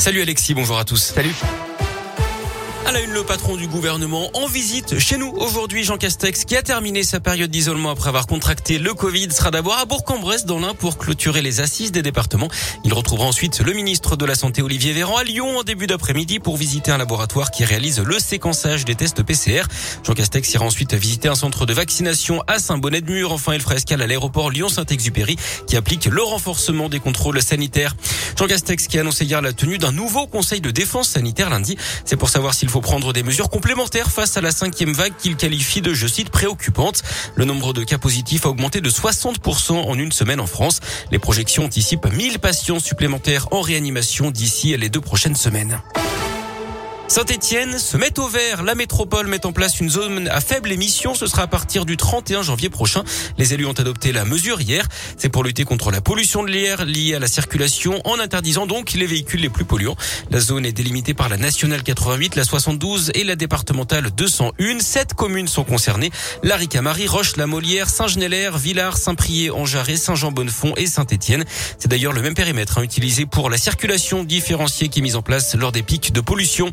Salut Alexis, bonjour à tous. Salut. À la une, le patron du gouvernement en visite chez nous aujourd'hui, Jean Castex, qui a terminé sa période d'isolement après avoir contracté le Covid, sera d'abord à Bourg-en-Bresse dans l'Ain pour clôturer les assises des départements. Il retrouvera ensuite le ministre de la Santé Olivier Véran à Lyon en début d'après-midi pour visiter un laboratoire qui réalise le séquençage des tests PCR. Jean Castex ira ensuite visiter un centre de vaccination à Saint-Bonnet-de-Mur. Enfin, il fera escale à l'aéroport Lyon-Saint-Exupéry qui applique le renforcement des contrôles sanitaires. Jean Castex qui a annoncé hier la tenue d'un nouveau conseil de défense sanitaire lundi. C'est pour savoir s'il faut prendre des mesures complémentaires face à la cinquième vague qu'il qualifie de, je cite, préoccupante. Le nombre de cas positifs a augmenté de 60% en une semaine en France. Les projections anticipent 1000 patients supplémentaires en réanimation d'ici les deux prochaines semaines. Saint-Etienne se met au vert. La métropole met en place une zone à faible émission. Ce sera à partir du 31 janvier prochain. Les élus ont adopté la mesure hier. C'est pour lutter contre la pollution de l'air liée à la circulation en interdisant donc les véhicules les plus polluants. La zone est délimitée par la nationale 88, la 72 et la départementale 201. Sept communes sont concernées. La Ricamari, Roche, la Molière, Saint-Genélaire, Villars, Saint-Prié, Anjaré, Saint-Jean-Bonnefond et Saint-Etienne. C'est d'ailleurs le même périmètre hein, utilisé pour la circulation différenciée qui est mise en place lors des pics de pollution.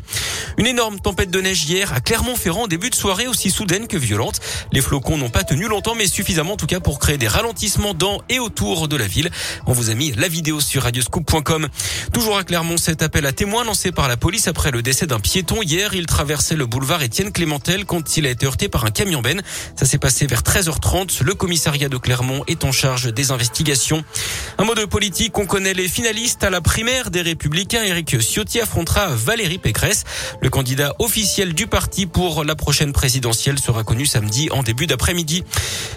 Une énorme tempête de neige hier à Clermont-Ferrand, début de soirée aussi soudaine que violente. Les flocons n'ont pas tenu longtemps, mais suffisamment en tout cas pour créer des ralentissements dans et autour de la ville. On vous a mis la vidéo sur radioscoop.com. Toujours à Clermont, cet appel à témoins lancé par la police après le décès d'un piéton. Hier, il traversait le boulevard Étienne Clémentel quand il a été heurté par un camion ben. Ça s'est passé vers 13h30. Le commissariat de Clermont est en charge des investigations. Un mot de politique, on connaît les finalistes à la primaire des Républicains. Éric Ciotti affrontera Valérie Pécresse. Le candidat officiel du parti pour la prochaine présidentielle sera connu samedi en début d'après-midi.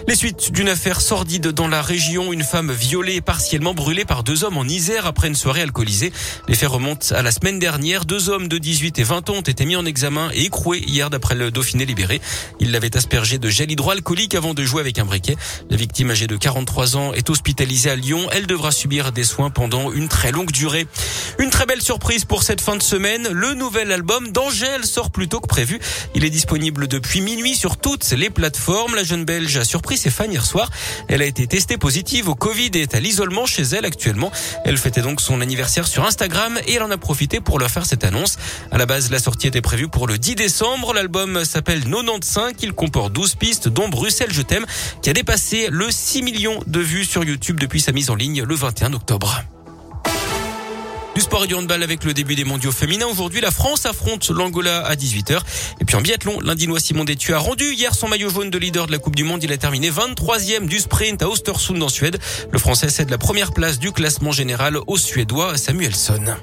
Les suites d'une affaire sordide dans la région, une femme violée et partiellement brûlée par deux hommes en Isère après une soirée alcoolisée. Les faits remontent à la semaine dernière. Deux hommes de 18 et 20 ans ont été mis en examen et écroués hier d'après le Dauphiné libéré. Ils l'avaient aspergé de gel hydroalcoolique avant de jouer avec un briquet. La victime âgée de 43 ans est hospitalisée à Lyon. Elle devra subir des soins pendant une très longue durée. Une très belle surprise pour cette fin de semaine. Le nouvel album d'Angèle sort plus tôt que prévu. Il est disponible depuis minuit sur toutes les plateformes. La jeune Belge a surpris ses fans hier soir. Elle a été testée positive au Covid et est à l'isolement chez elle actuellement. Elle fêtait donc son anniversaire sur Instagram et elle en a profité pour leur faire cette annonce. À la base, la sortie était prévue pour le 10 décembre. L'album s'appelle 95. Il comporte 12 pistes, dont Bruxelles Je t'aime, qui a dépassé le 6 millions de vues sur YouTube depuis sa mise en ligne le 21 octobre. Du sport et du handball avec le début des mondiaux féminins. Aujourd'hui, la France affronte l'Angola à 18h. Et puis en biathlon, l'Indinois Simon Détu a rendu hier son maillot jaune de leader de la Coupe du Monde. Il a terminé 23e du sprint à Ostersund en Suède. Le Français cède la première place du classement général au Suédois Samuelsson.